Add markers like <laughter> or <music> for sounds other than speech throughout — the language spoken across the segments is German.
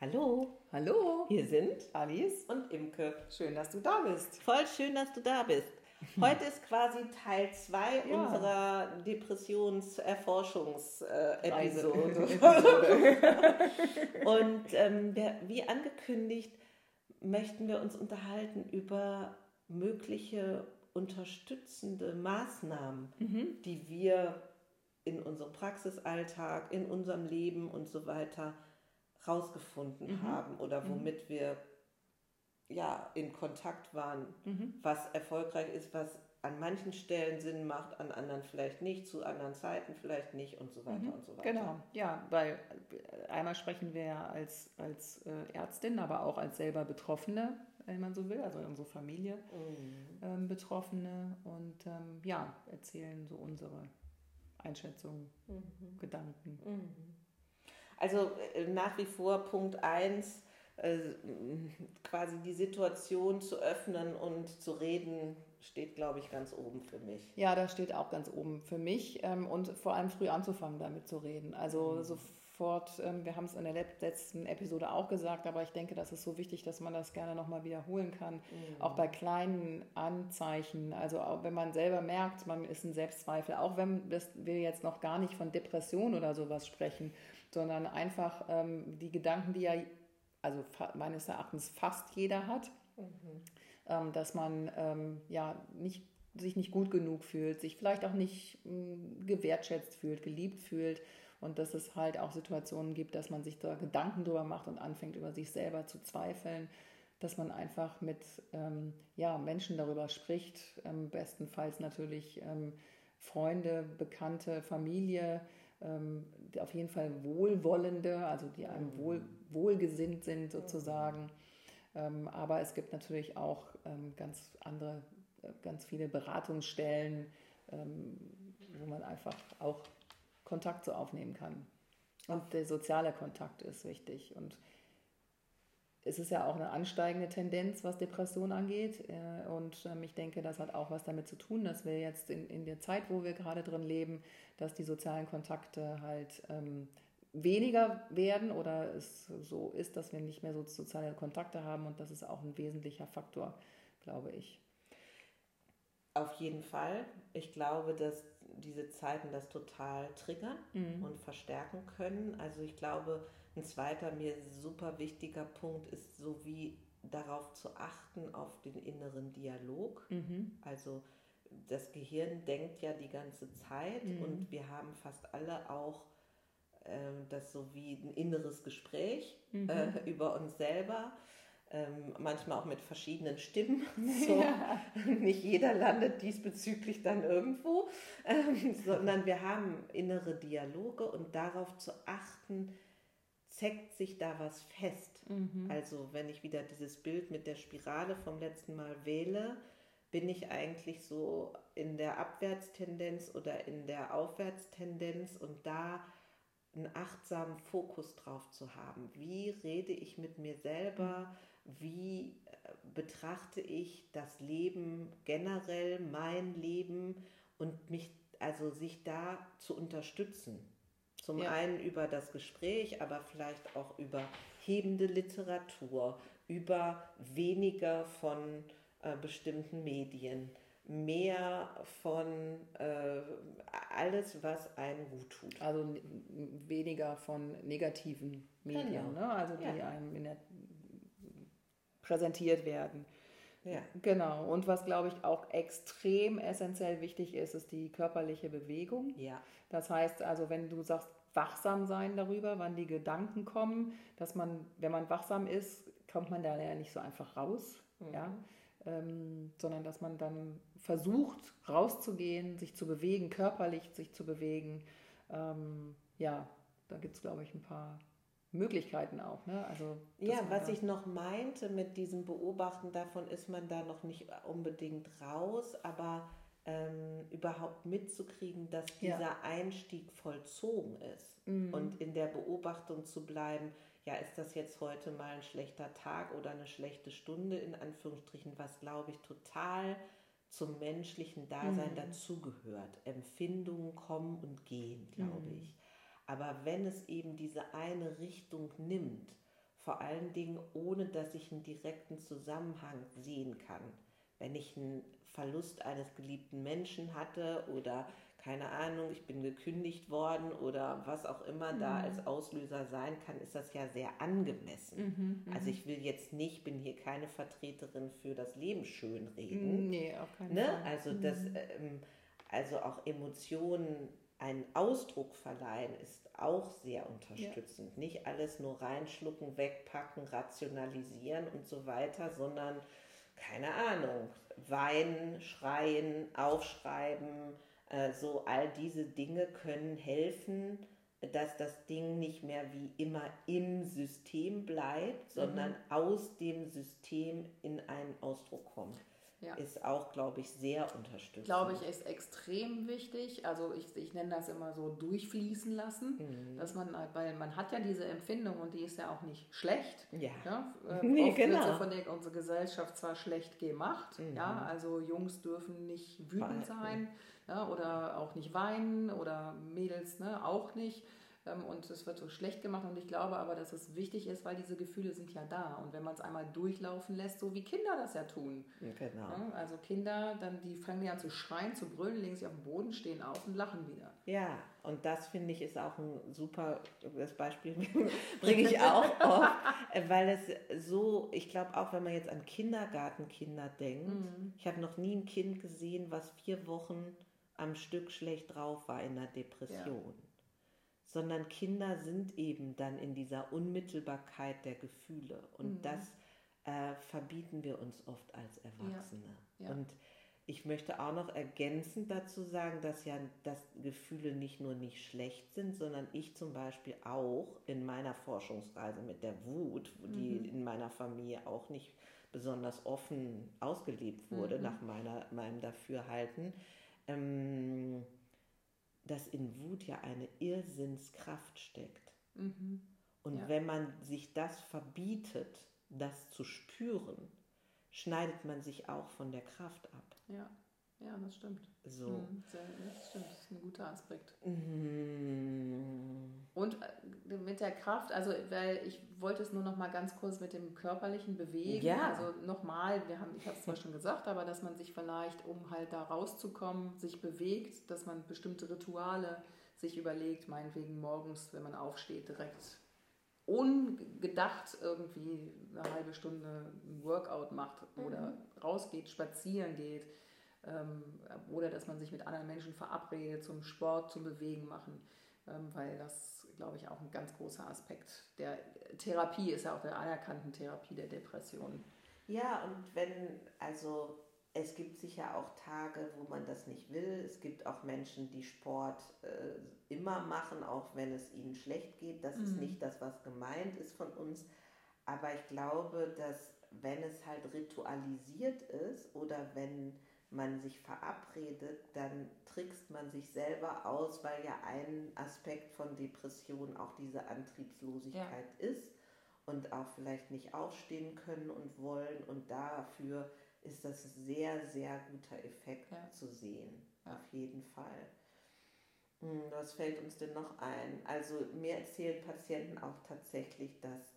Hallo. Hallo. Hier sind Alice und Imke. Schön, dass du da bist. Voll schön, dass du da bist. Heute ist quasi Teil 2 Ja. unserer Depressions-Erforschungsepisode. <laughs> und ähm, wie angekündigt, möchten wir uns unterhalten über mögliche unterstützende Maßnahmen, Mhm. die wir in unserem Praxisalltag, in unserem Leben und so weiter rausgefunden Mhm. haben oder womit wir ja in Kontakt waren, Mhm. was erfolgreich ist, was an manchen Stellen Sinn macht, an anderen vielleicht nicht, zu anderen Zeiten vielleicht nicht und so weiter und so weiter. Genau, ja, weil äh, einmal sprechen wir ja als, als äh, Ärztin, aber auch als selber Betroffene, wenn man so will, also unsere Familie Mhm. ähm, Betroffene und ähm, ja, erzählen so unsere Einschätzungen, Mhm. Gedanken. Mhm. Also äh, nach wie vor Punkt 1, äh, quasi die Situation zu öffnen und zu reden, steht, glaube ich, ganz oben für mich. Ja, das steht auch ganz oben für mich ähm, und vor allem früh anzufangen, damit zu reden. Also Mhm. sofort, ähm, wir haben es in der let- letzten Episode auch gesagt, aber ich denke, das ist so wichtig, dass man das gerne nochmal wiederholen kann. Auch bei kleinen Anzeichen, also auch wenn man selber merkt, man ist ein Selbstzweifel, auch wenn wir jetzt noch gar nicht von Depression oder sowas sprechen, sondern einfach ähm, die Gedanken, die ja, also meines Erachtens fast jeder hat, ähm, dass man ähm, ja nicht, sich nicht gut genug fühlt, sich vielleicht auch nicht mh, gewertschätzt fühlt, geliebt fühlt. Und dass es halt auch Situationen gibt, dass man sich da Gedanken drüber macht und anfängt über sich selber zu zweifeln, dass man einfach mit ähm, ja, Menschen darüber spricht, ähm, bestenfalls natürlich ähm, Freunde, Bekannte, Familie, ähm, auf jeden Fall Wohlwollende, also die einem wohl, wohlgesinnt sind sozusagen. Ähm, aber es gibt natürlich auch ähm, ganz andere, äh, ganz viele Beratungsstellen, ähm, wo man einfach auch Kontakt so aufnehmen kann. Und der soziale Kontakt ist wichtig. Und es ist ja auch eine ansteigende Tendenz, was Depression angeht. Äh, Und ähm, ich denke, das hat auch was damit zu tun, dass wir jetzt in, in der Zeit, wo wir gerade drin leben, dass die sozialen Kontakte halt ähm, weniger werden oder es so ist, dass wir nicht mehr so soziale Kontakte haben. Und das ist auch ein wesentlicher Faktor, glaube ich. Auf jeden Fall. Ich glaube, dass diese Zeiten das total triggern und verstärken können. Also ich glaube, ein zweiter mir super wichtiger Punkt ist, so wie darauf zu achten, auf den inneren Dialog. Also das Gehirn denkt ja die ganze Zeit und wir haben fast alle auch ähm, das so wie ein inneres Gespräch äh, über uns selber. Ähm, manchmal auch mit verschiedenen Stimmen. <laughs> So, Nicht jeder landet diesbezüglich dann irgendwo, ähm, sondern wir haben innere Dialoge und darauf zu achten, zeckt sich da was fest. Also wenn ich wieder dieses Bild mit der Spirale vom letzten Mal wähle, bin ich eigentlich so in der Abwärtstendenz oder in der Aufwärtstendenz und da einen achtsamen Fokus drauf zu haben. Wie rede ich mit mir selber? Wie äh, betrachte ich das Leben generell, mein Leben und mich, also sich da zu unterstützen? Zum Ja. einen über das Gespräch, aber vielleicht auch über hebende Literatur, über weniger von äh, bestimmten Medien, mehr von äh, alles, was einem gut tut. Also weniger von negativen Medien, Genau. ne? also die Ja. einem in der, präsentiert werden. Ja. Genau. Und was, glaube ich, auch extrem essentiell wichtig ist, ist die körperliche Bewegung. Ja. Das heißt also, wenn du sagst, wachsam sein darüber, wann die Gedanken kommen, dass man, wenn man wachsam ist, kommt man da ja nicht so einfach raus, ja, ähm, sondern dass man dann versucht, rauszugehen, sich zu bewegen, körperlich sich zu bewegen. Ähm, ja, da gibt es, glaube ich, ein paar Möglichkeiten auch. Ne? Also, Ja, was ich noch meinte mit diesem Beobachten, davon ist man da noch nicht unbedingt raus, aber ähm, überhaupt mitzukriegen, dass Ja. dieser Einstieg vollzogen ist Mhm. und in der Beobachtung zu bleiben, ja, ist das jetzt heute mal ein schlechter Tag oder eine schlechte Stunde in Anführungsstrichen, was glaube ich total zum menschlichen Dasein Mhm. dazugehört. Empfindungen kommen und gehen, glaube Mhm. ich. Aber wenn es eben diese eine Richtung nimmt, vor allen Dingen ohne, dass ich einen direkten Zusammenhang sehen kann. Wenn ich einen Verlust eines geliebten Menschen hatte oder keine Ahnung, ich bin gekündigt worden oder was auch immer mhm. da als Auslöser sein kann, ist das ja sehr angemessen. Mhm, mhm, also ich will jetzt nicht, bin hier keine Vertreterin für das Leben schönreden. Nee, auf keinen ne? Fall. Also mhm. das, ähm, also auch Emotionen einen Ausdruck verleihen, ist auch sehr unterstützend. Ja. Nicht alles nur reinschlucken, wegpacken, rationalisieren und so weiter, sondern keine Ahnung, weinen, schreien, aufschreiben, äh, so all diese Dinge können helfen, dass das Ding nicht mehr wie immer im System bleibt, sondern mhm. aus dem System in einen Ausdruck kommt. Ja. Ist auch, glaube ich, sehr unterstützend. Glaube ich, ist extrem wichtig. Also ich, ich nenne das immer so durchfließen lassen, mhm. dass man, weil man hat ja diese Empfindung und die ist ja auch nicht schlecht. Ja. ja? <laughs> Äh, nee, oft genau. wird ja von der unsere Gesellschaft zwar schlecht gemacht, mhm. ja, also Jungs dürfen nicht wütend sein ja, oder auch nicht weinen oder Mädels ne, auch nicht. Ähm, und es wird so schlecht gemacht und ich glaube aber, dass es wichtig ist, weil diese Gefühle sind ja da und wenn man es einmal durchlaufen lässt, so wie Kinder das ja tun. Genau. Ja, also Kinder, dann die fangen ja an zu schreien, zu brüllen, legen sich auf den Boden, stehen auf und lachen wieder. Ja, und das finde ich ist auch ein super, das Beispiel <laughs> bringe ich auch oft, weil es so, ich glaube auch, wenn man jetzt an Kindergartenkinder denkt, mhm. ich habe noch nie ein Kind gesehen, was vier Wochen am Stück schlecht drauf war in der Depression. Ja. Sondern Kinder sind eben dann in dieser Unmittelbarkeit der Gefühle. Und mhm. das äh, verbieten wir uns oft als Erwachsene. Ja. Ja. Und ich möchte auch noch ergänzend dazu sagen, dass ja dass Gefühle nicht nur nicht schlecht sind, sondern ich zum Beispiel auch in meiner Forschungsreise mit der Wut, die mhm. in meiner Familie auch nicht besonders offen ausgelebt wurde, mhm. nach meiner, meinem Dafürhalten, ähm, dass in Wut ja eine Irrsinnskraft steckt. Mhm. Und ja. wenn man sich das verbietet, das zu spüren, schneidet man sich auch von der Kraft ab. Ja. Ja, das stimmt. So. Mhm, das stimmt, das ist ein guter Aspekt. Mhm. Und äh, mit der Kraft, also weil ich wollte es nur noch mal ganz kurz mit dem körperlichen bewegen. Ja. Also nochmal, wir haben, ich habe es zwar schon gesagt, aber dass man sich vielleicht, um halt da rauszukommen, sich bewegt, dass man bestimmte Rituale sich überlegt, meinetwegen morgens, wenn man aufsteht, direkt ungedacht irgendwie eine halbe Stunde ein Workout macht oder mhm. rausgeht, spazieren geht oder dass man sich mit anderen Menschen verabredet zum Sport, zum Bewegen machen, ähm, weil das, glaube ich, auch ein ganz großer Aspekt der Therapie ist, ja auch der anerkannten Therapie der Depression. Ja, und wenn, also es gibt sicher auch Tage, wo man das nicht will. Es gibt auch Menschen, die Sport äh, immer machen, auch wenn es ihnen schlecht geht. Das mhm. ist nicht das, was gemeint ist von uns. Aber ich glaube, dass wenn es halt ritualisiert ist oder wenn man sich verabredet, dann trickst man sich selber aus, weil ja ein Aspekt von Depression auch diese Antriebslosigkeit ja. ist und auch vielleicht nicht aufstehen können und wollen. Und dafür ist das sehr, sehr guter Effekt ja. zu sehen. Ja. Auf jeden Fall. Hm, was fällt uns denn noch ein? Also mir erzählen Patienten auch tatsächlich, dass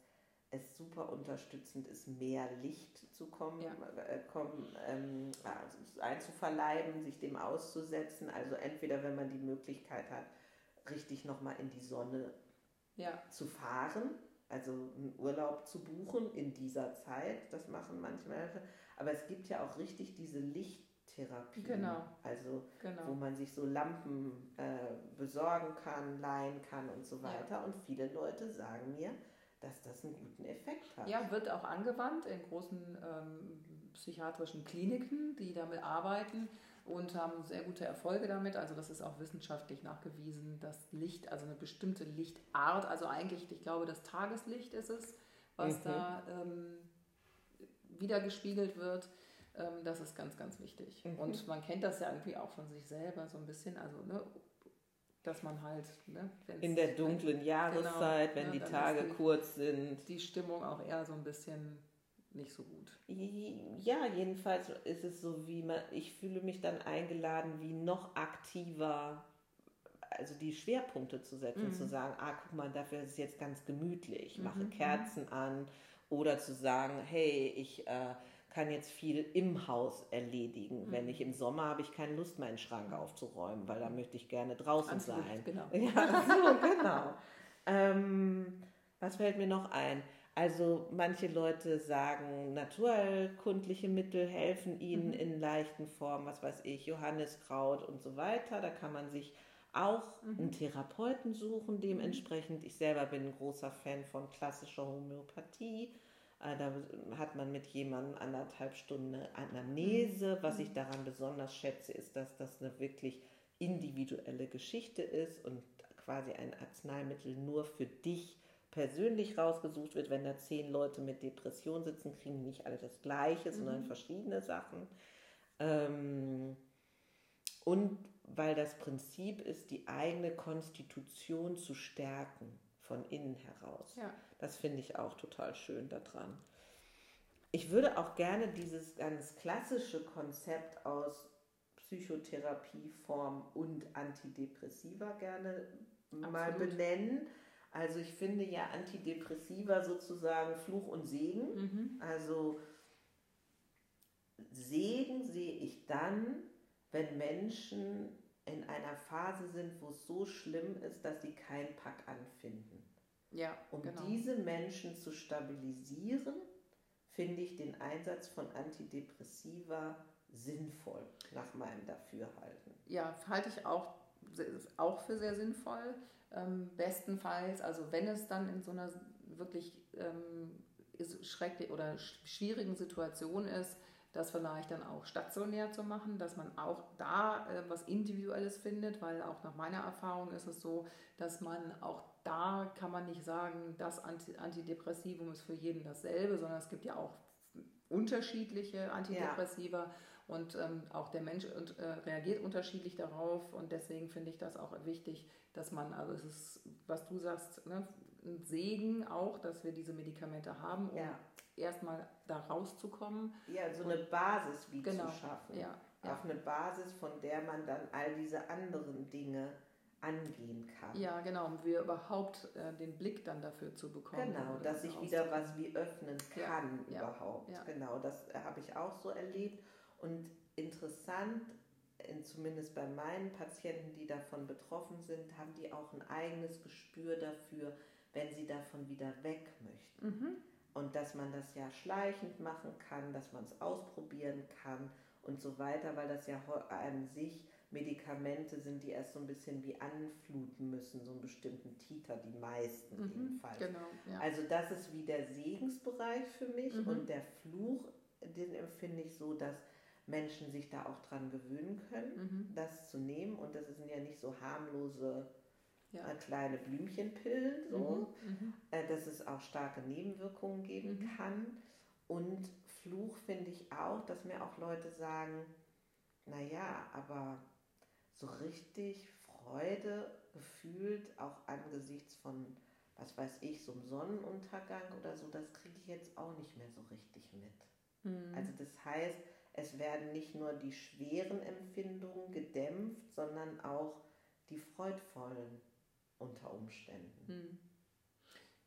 es super unterstützend ist, mehr Licht zu kommen, ja. äh, kommen, ähm, also einzuverleiben, sich dem auszusetzen. Also entweder, wenn man die Möglichkeit hat, richtig nochmal in die Sonne ja. zu fahren, also einen Urlaub zu buchen in dieser Zeit, das machen manchmal. Aber es gibt ja auch richtig diese Lichttherapie, genau. also genau. wo man sich so Lampen äh, besorgen kann, leihen kann und so weiter. Ja. Und viele Leute sagen mir, dass das einen guten Effekt hat. Ja, wird auch angewandt in großen ähm, psychiatrischen Kliniken, die damit arbeiten und haben sehr gute Erfolge damit. Also das ist auch wissenschaftlich nachgewiesen, dass Licht, also eine bestimmte Lichtart, also eigentlich, ich glaube, das Tageslicht ist es, was mhm. da ähm, wiedergespiegelt wird. Ähm, das ist ganz, ganz wichtig. Mhm. Und man kennt das ja irgendwie auch von sich selber so ein bisschen. Also ne, dass man halt. Ne, in der dunklen Jahreszeit, genau, wenn ja, die Tage die, kurz sind. Die Stimmung auch eher so ein bisschen nicht so gut. Ja, jedenfalls ist es so, wie man, ich fühle mich dann eingeladen, wie noch aktiver also die Schwerpunkte zu setzen, mhm. zu sagen, ah, guck mal, dafür ist es jetzt ganz gemütlich, ich mache mhm. Kerzen an oder zu sagen, hey, ich äh, kann jetzt viel im Haus erledigen. Mhm. Wenn ich im Sommer habe ich keine Lust, meinen Schrank aufzuräumen, weil da möchte ich gerne draußen Anzug, sein. Genau. <laughs> Ja, so, genau. ähm, was fällt mir noch ein? Also manche Leute sagen, naturkundliche Mittel helfen ihnen mhm. in leichten Formen, was weiß ich, Johanniskraut und so weiter. Da kann man sich auch mhm. einen Therapeuten suchen dementsprechend. Ich selber bin ein großer Fan von klassischer Homöopathie. Äh, da hat man mit jemandem anderthalb Stunden Anamnese. Mhm. Was ich daran besonders schätze, ist, dass das eine wirklich individuelle Geschichte ist und quasi ein Arzneimittel nur für dich persönlich rausgesucht wird, wenn da zehn Leute mit Depression sitzen, kriegen nicht alle das Gleiche, mhm. sondern verschiedene Sachen. Ähm, und weil das Prinzip ist, die eigene Konstitution zu stärken von innen heraus. Ja. Das finde ich auch total schön daran. Ich würde auch gerne dieses ganz klassische Konzept aus Psychotherapieform und Antidepressiva gerne Absolut. mal benennen also ich finde ja Antidepressiva sozusagen Fluch und Segen. Mhm. Also Segen sehe ich dann, wenn Menschen in einer Phase sind, wo es so schlimm ist, dass sie keinen Pack anfinden. Ja, um genau. diese Menschen zu stabilisieren, finde ich den Einsatz von Antidepressiva sinnvoll, nach meinem Dafürhalten. Ja, halte ich auch, auch für sehr sinnvoll. Ähm, bestenfalls, also wenn es dann in so einer wirklich ähm, schrecklich oder schwierigen Situation ist, das vielleicht dann auch stationär zu machen, dass man auch da äh, was Individuelles findet, weil auch nach meiner Erfahrung ist es so, dass man auch da kann man nicht sagen, das Antidepressivum ist für jeden dasselbe, sondern es gibt ja auch unterschiedliche Antidepressiva. Ja. Und ähm, auch der Mensch äh, reagiert unterschiedlich darauf und deswegen finde ich das auch wichtig, dass man, also es ist, was du sagst, ne, ein Segen auch, dass wir diese Medikamente haben, um ja. erstmal da rauszukommen. Ja, so eine Basis wie genau, zu schaffen. Ja, ja. Auf eine Basis, von der man dann all diese anderen Dinge angehen kann. Ja, genau, um wir überhaupt äh, den Blick dann dafür zu bekommen. Genau, dass ich wieder was wie öffnen kann ja, überhaupt. Ja, genau, das habe ich auch so erlebt. Und interessant, in, zumindest bei meinen Patienten, die davon betroffen sind, haben die auch ein eigenes Gespür dafür, wenn sie davon wieder weg möchten. Mhm. Und dass man das ja schleichend machen kann, dass man es ausprobieren kann und so weiter, weil das ja an sich Medikamente sind, die erst so ein bisschen wie anfluten müssen, so einen bestimmten Titer, die meisten mhm, jedenfalls. Genau, ja. Also das ist wie der Segensbereich für mich mhm. und der Fluch, den empfinde ich so, dass Menschen sich da auch dran gewöhnen können, mhm. das zu nehmen. Und das sind ja nicht so harmlose ja. äh, kleine Blümchenpillen, so, mhm. mhm. äh, dass es auch starke Nebenwirkungen geben mhm. kann. Und Fluch finde ich auch, dass mir auch Leute sagen, naja, aber so richtig Freude gefühlt, auch angesichts von, was weiß ich, so einem Sonnenuntergang oder so, das kriege ich jetzt auch nicht mehr so richtig mit. Mhm. Also das heißt, es werden nicht nur die schweren Empfindungen gedämpft, sondern auch die freudvollen unter Umständen. Hm.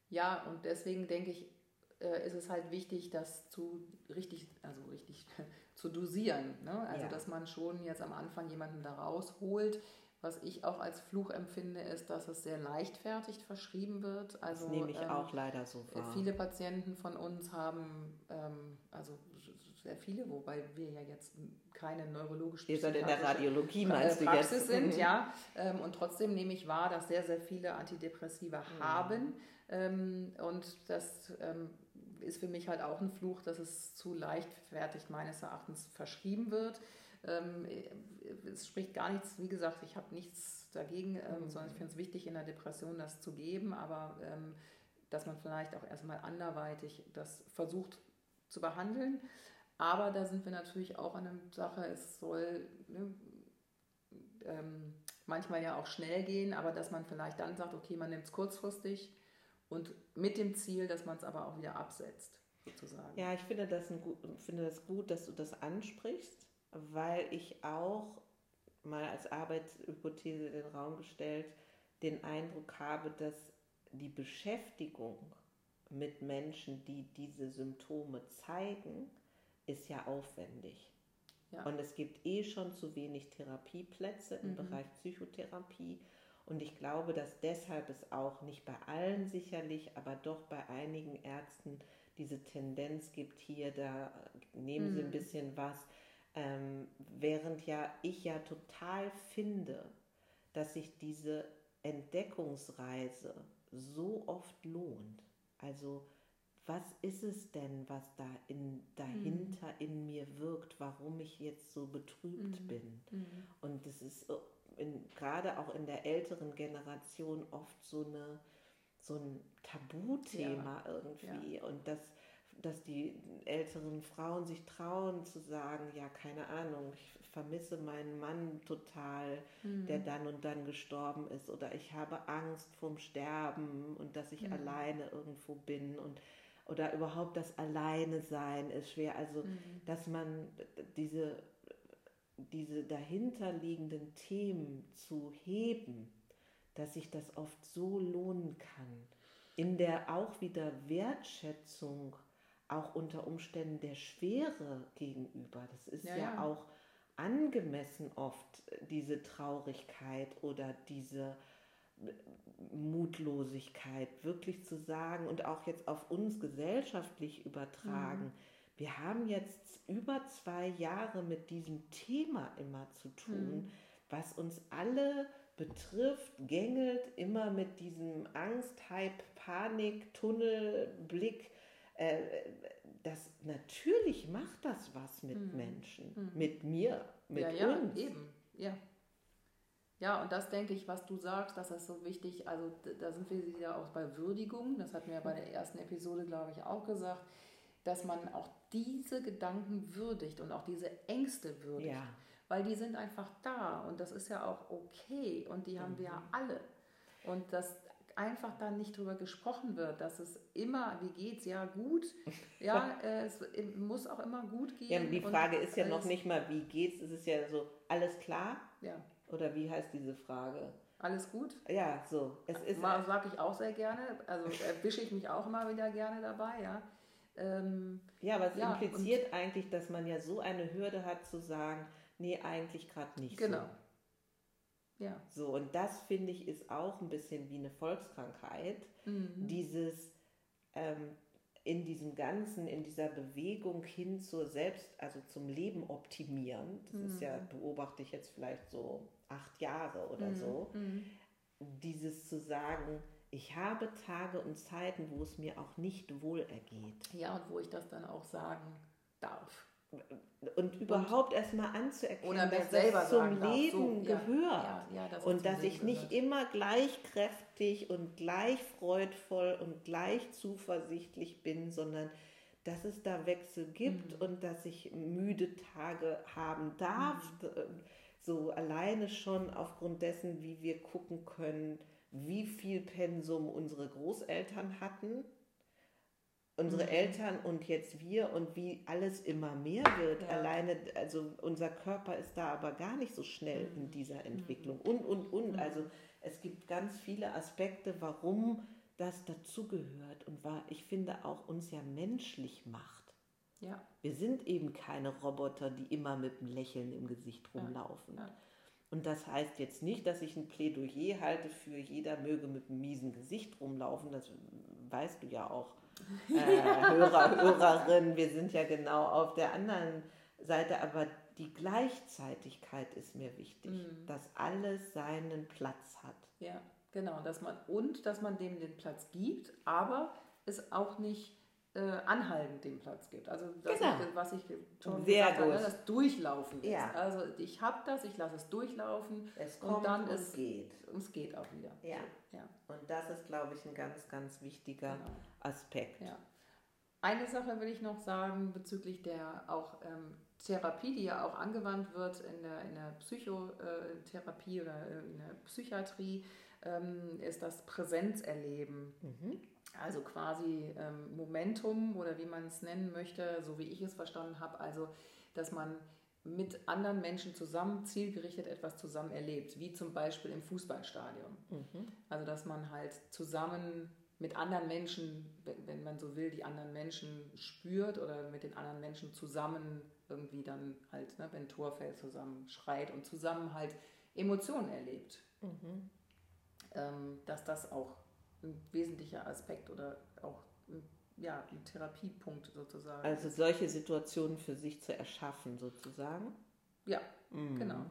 Ja, und deswegen denke ich, äh, ist es halt wichtig, das zu richtig, also richtig <laughs> zu dosieren. Ne? Also ja. dass man schon jetzt am Anfang jemanden da rausholt, was ich auch als Fluch empfinde, ist, dass es sehr leichtfertig verschrieben wird. Also, das nehme ich ähm, auch leider so wahr. Viele Patienten von uns haben, ähm, also sehr viele, wobei wir ja jetzt keine neurologische Ihr seid in der Radiologie, meinst du Praxis jetzt? sind, mhm. ja. Ähm, und trotzdem nehme ich wahr, dass sehr, sehr viele Antidepressiva mhm. haben. Ähm, und das ähm, ist für mich halt auch ein Fluch, dass es zu leichtfertig meines Erachtens verschrieben wird. Ähm, es spricht gar nichts, wie gesagt, ich habe nichts dagegen, ähm, mhm. sondern ich finde es wichtig, in der Depression das zu geben, aber ähm, dass man vielleicht auch erstmal anderweitig das versucht zu behandeln. Aber da sind wir natürlich auch an der Sache, es soll ne, manchmal ja auch schnell gehen, aber dass man vielleicht dann sagt, okay, man nimmt es kurzfristig und mit dem Ziel, dass man es aber auch wieder absetzt, sozusagen. Ja, ich finde das, ein, finde das gut, dass du das ansprichst weil ich auch mal als Arbeitshypothese in den Raum gestellt, den Eindruck habe, dass die Beschäftigung mit Menschen, die diese Symptome zeigen, ist ja aufwendig. Ja. Und es gibt eh schon zu wenig Therapieplätze im mhm. Bereich Psychotherapie. Und ich glaube, dass deshalb es auch nicht bei allen sicherlich, aber doch bei einigen Ärzten diese Tendenz gibt, hier, da nehmen mhm. sie ein mhm. bisschen was. Ähm, während ja ich ja total finde, dass sich diese Entdeckungsreise so oft lohnt. Also was ist es denn, was da in, dahinter mhm. in mir wirkt, warum ich jetzt so betrübt mhm. bin? Mhm. Und das ist in, gerade auch in der älteren Generation oft so, eine, so ein Tabuthema ja. irgendwie. Ja. Und das, dass die älteren Frauen sich trauen zu sagen, ja, keine Ahnung, ich vermisse meinen Mann total, mhm. der dann und dann gestorben ist, oder ich habe Angst vorm Sterben und dass ich mhm. alleine irgendwo bin und oder überhaupt das Alleine sein ist schwer. Also, mhm. dass man diese, diese dahinterliegenden Themen zu heben, dass sich das oft so lohnen kann. In der auch wieder Wertschätzung, auch unter Umständen der Schwere gegenüber. Das ist ja, ja, ja. auch angemessen oft, diese Traurigkeit oder diese Mutlosigkeit wirklich zu sagen und auch jetzt auf uns gesellschaftlich übertragen. Mhm. Wir haben jetzt über zwei Jahre mit diesem Thema immer zu tun, mhm. was uns alle betrifft, gängelt immer mit diesem Angst, Hype, Panik, Tunnelblick. Äh, das natürlich macht das was mit mhm. Menschen, mhm. mit mir, mit ja, ja, uns. Eben, ja. Ja, und das denke ich, was du sagst, das ist so wichtig. Also da sind wir wieder auch bei Würdigung. Das hatten wir ja bei der ersten Episode, glaube ich, auch gesagt, dass man auch diese Gedanken würdigt und auch diese Ängste würdigt. Ja. Weil die sind einfach da und das ist ja auch okay und die haben mhm. wir ja alle. Und dass einfach dann nicht drüber gesprochen wird, dass es immer, wie geht's, ja gut, <laughs> ja, äh, es muss auch immer gut gehen. Ja, die Frage ist ja noch nicht mal, wie geht's, es ist ja so, alles klar? Ja. Oder wie heißt diese Frage? Alles gut? Ja, so. Es ist Mal sage ich auch sehr gerne. Also erwische ich mich auch immer wieder gerne dabei, ja. Ähm, ja, aber es ja, impliziert eigentlich, dass man ja so eine Hürde hat zu sagen, nee, eigentlich gerade nicht genau. so. Ja. So, und das finde ich ist auch ein bisschen wie eine Volkskrankheit. Mhm. Dieses, ähm, in diesem Ganzen, in dieser Bewegung hin zur Selbst, also zum Leben optimieren, das mhm. ist ja, mhm. beobachte ich jetzt vielleicht so acht Jahre oder mhm. so, mhm. dieses zu sagen, ich habe Tage und Zeiten, wo es mir auch nicht wohl ergeht. Ja, und wo ich das dann auch sagen darf und überhaupt erstmal anzuerkennen, dass das zum Leben so, gehört ja, ja, ja, und dass ich nicht gehört. immer gleich kräftig und gleich freudvoll und gleich zuversichtlich bin, sondern dass es da Wechsel gibt mhm. und dass ich müde Tage haben darf. Mhm. So alleine schon aufgrund dessen, wie wir gucken können, wie viel Pensum unsere Großeltern hatten unsere mhm. Eltern und jetzt wir und wie alles immer mehr wird. Ja. Alleine, also unser Körper ist da aber gar nicht so schnell mhm. in dieser Entwicklung. Und, und, und. Mhm. Also es gibt ganz viele Aspekte, warum das dazugehört und war, ich finde auch uns ja menschlich macht. Ja. Wir sind eben keine Roboter, die immer mit einem Lächeln im Gesicht rumlaufen. Ja. Ja. Und das heißt jetzt nicht, dass ich ein Plädoyer halte für jeder möge mit einem miesen Gesicht rumlaufen. Das weißt du ja auch äh, <laughs> Hörer, Hörerin. Wir sind ja genau auf der anderen Seite, aber die Gleichzeitigkeit ist mir wichtig, mhm. dass alles seinen Platz hat. Ja, genau, dass man und dass man dem den Platz gibt, aber es auch nicht äh, anhaltend den Platz gibt. Also das genau. ich, was ich schon Sehr gesagt habe, das Durchlaufen ja. ist. Also ich habe das, ich lasse es durchlaufen es kommt und dann und es geht. Es geht auch wieder. Ja. ja. Und das ist, glaube ich, ein ganz, ganz wichtiger genau. Aspekt. Ja. Eine Sache will ich noch sagen bezüglich der auch ähm, Therapie, die ja auch angewandt wird in der, in der Psychotherapie oder in der Psychiatrie, ähm, ist das Präsenzerleben. Mhm. Also quasi ähm, Momentum oder wie man es nennen möchte, so wie ich es verstanden habe. Also, dass man mit anderen Menschen zusammen zielgerichtet etwas zusammen erlebt, wie zum Beispiel im Fußballstadion. Mhm. Also dass man halt zusammen mit anderen Menschen, wenn man so will, die anderen Menschen spürt oder mit den anderen Menschen zusammen irgendwie dann halt, ne, wenn Tor fällt, zusammen schreit und zusammen halt Emotionen erlebt. Mhm. Ähm, dass das auch ein wesentlicher Aspekt oder auch ein, ja, ein Therapiepunkt sozusagen. Also solche Situationen für sich zu erschaffen sozusagen. Ja, mhm. genau.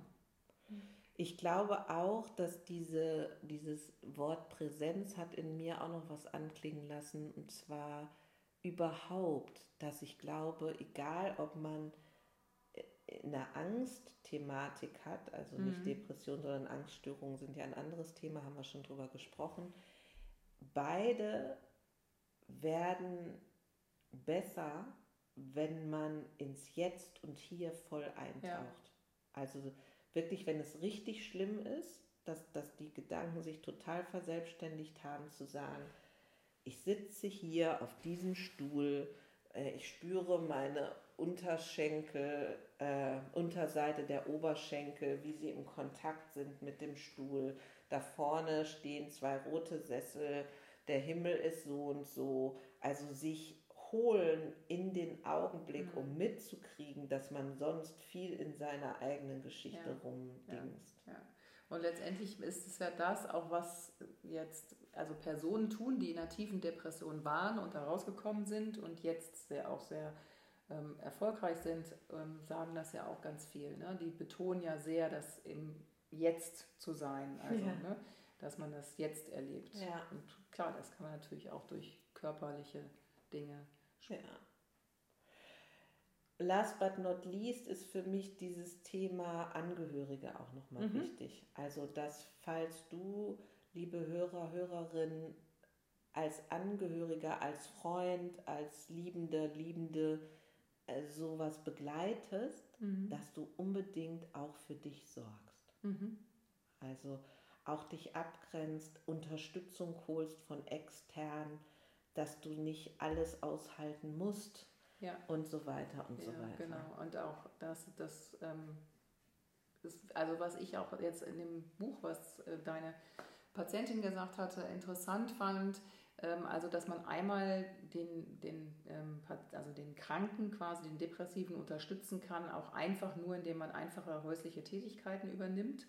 Ich glaube auch, dass diese, dieses Wort Präsenz hat in mir auch noch was anklingen lassen. Und zwar überhaupt, dass ich glaube, egal ob man eine Angstthematik hat, also nicht mhm. Depression, sondern Angststörungen sind ja ein anderes Thema, haben wir schon drüber gesprochen. Beide werden besser, wenn man ins Jetzt und Hier voll eintaucht. Ja. Also wirklich, wenn es richtig schlimm ist, dass, dass die Gedanken sich total verselbstständigt haben, zu sagen, ich sitze hier auf diesem Stuhl, äh, ich spüre meine Unterschenkel, äh, Unterseite der Oberschenkel, wie sie im Kontakt sind mit dem Stuhl. Da vorne stehen zwei rote Sessel, der Himmel ist so und so. Also sich holen in den Augenblick, mhm. um mitzukriegen, dass man sonst viel in seiner eigenen Geschichte ja. rumdingst. Ja. ja. Und letztendlich ist es ja das, auch was jetzt also Personen tun, die in einer tiefen Depression waren und da rausgekommen sind und jetzt sehr, auch sehr ähm, erfolgreich sind, ähm, sagen das ja auch ganz viel. Ne? Die betonen ja sehr, das im Jetzt zu sein, also ja. ne? dass man das jetzt erlebt. Ja. Und klar, das kann man natürlich auch durch körperliche Dinge ja. Last but not least ist für mich dieses Thema Angehörige auch nochmal mhm. wichtig. Also, dass falls du, liebe Hörer, Hörerin, als Angehöriger, als Freund, als Liebende, Liebende äh, sowas begleitest, mhm. dass du unbedingt auch für dich sorgst. Mhm. Also auch dich abgrenzt, Unterstützung holst von extern, dass du nicht alles aushalten musst ja. und so weiter und ja, so weiter. Genau, und auch das, das, ähm, das, also was ich auch jetzt in dem Buch, was äh, deine Patientin gesagt hatte, interessant fand, also dass man einmal den, den, ähm, also den Kranken quasi, den Depressiven unterstützen kann, auch einfach nur, indem man einfache häusliche Tätigkeiten übernimmt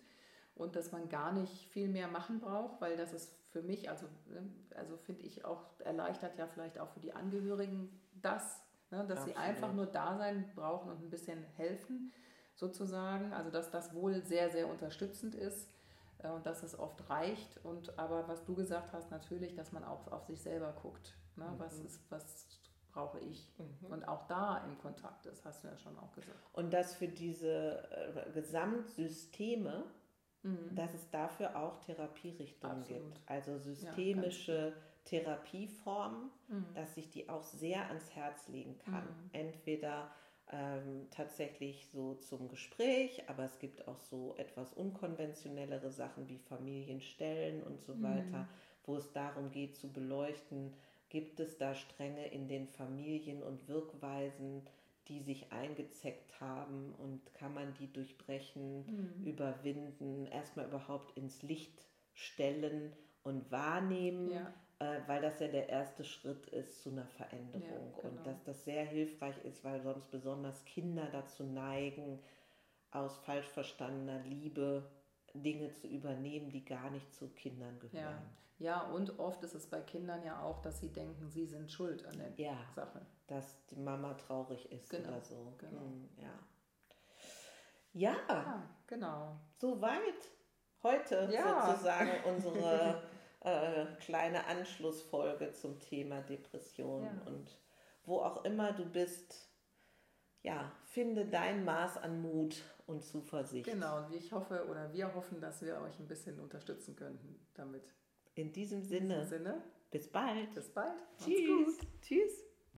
und dass man gar nicht viel mehr machen braucht, weil das ist für mich, also, ne, also finde ich auch erleichtert ja vielleicht auch für die Angehörigen das, ne, dass Absolut. sie einfach nur da sein brauchen und ein bisschen helfen sozusagen. Also dass das wohl sehr, sehr unterstützend ist und dass es oft reicht. Und aber was du gesagt hast, natürlich, dass man auch auf sich selber guckt. Ne, mhm. Was ist, was brauche ich. Mhm. Und auch da im Kontakt ist, hast du ja schon auch gesagt. Und dass für diese äh, Gesamtsysteme mhm. dass es dafür auch Therapierichtungen Absolut. gibt. Also systemische ja, Therapieformen, mhm. dass ich die auch sehr ans Herz legen kann. Mhm. Entweder ähm, tatsächlich so zum Gespräch, aber es gibt auch so etwas unkonventionellere Sachen wie Familienstellen und so mhm. weiter, wo es darum geht zu beleuchten, gibt es da Stränge in den Familien und Wirkweisen, die sich eingezeckt haben und kann man die durchbrechen, mhm. überwinden, erstmal überhaupt ins Licht stellen und wahrnehmen, ja. Äh, weil das ja der erste Schritt ist zu einer Veränderung ja, genau. und dass das sehr hilfreich ist, weil sonst besonders Kinder dazu neigen, aus falsch verstandener Liebe Dinge zu übernehmen, die gar nicht zu Kindern gehören. Ja. ja, und oft ist es bei Kindern ja auch, dass sie denken, sie sind schuld an der ja, Sache. Dass die Mama traurig ist genau, oder so. Genau. Hm, ja. Ja, ja, genau. Soweit heute sozusagen unsere <laughs> äh, kleine Anschlussfolge zum Thema Depression. Ja. Und wo auch immer du bist, ja, finde dein Maß an Mut und Zuversicht. Genau, und ich hoffe oder wir hoffen, dass wir euch ein bisschen unterstützen könnten damit. In diesem Sinne. In diesem Sinne. Bis bald. Bis bald. Tschüss. Tschüss.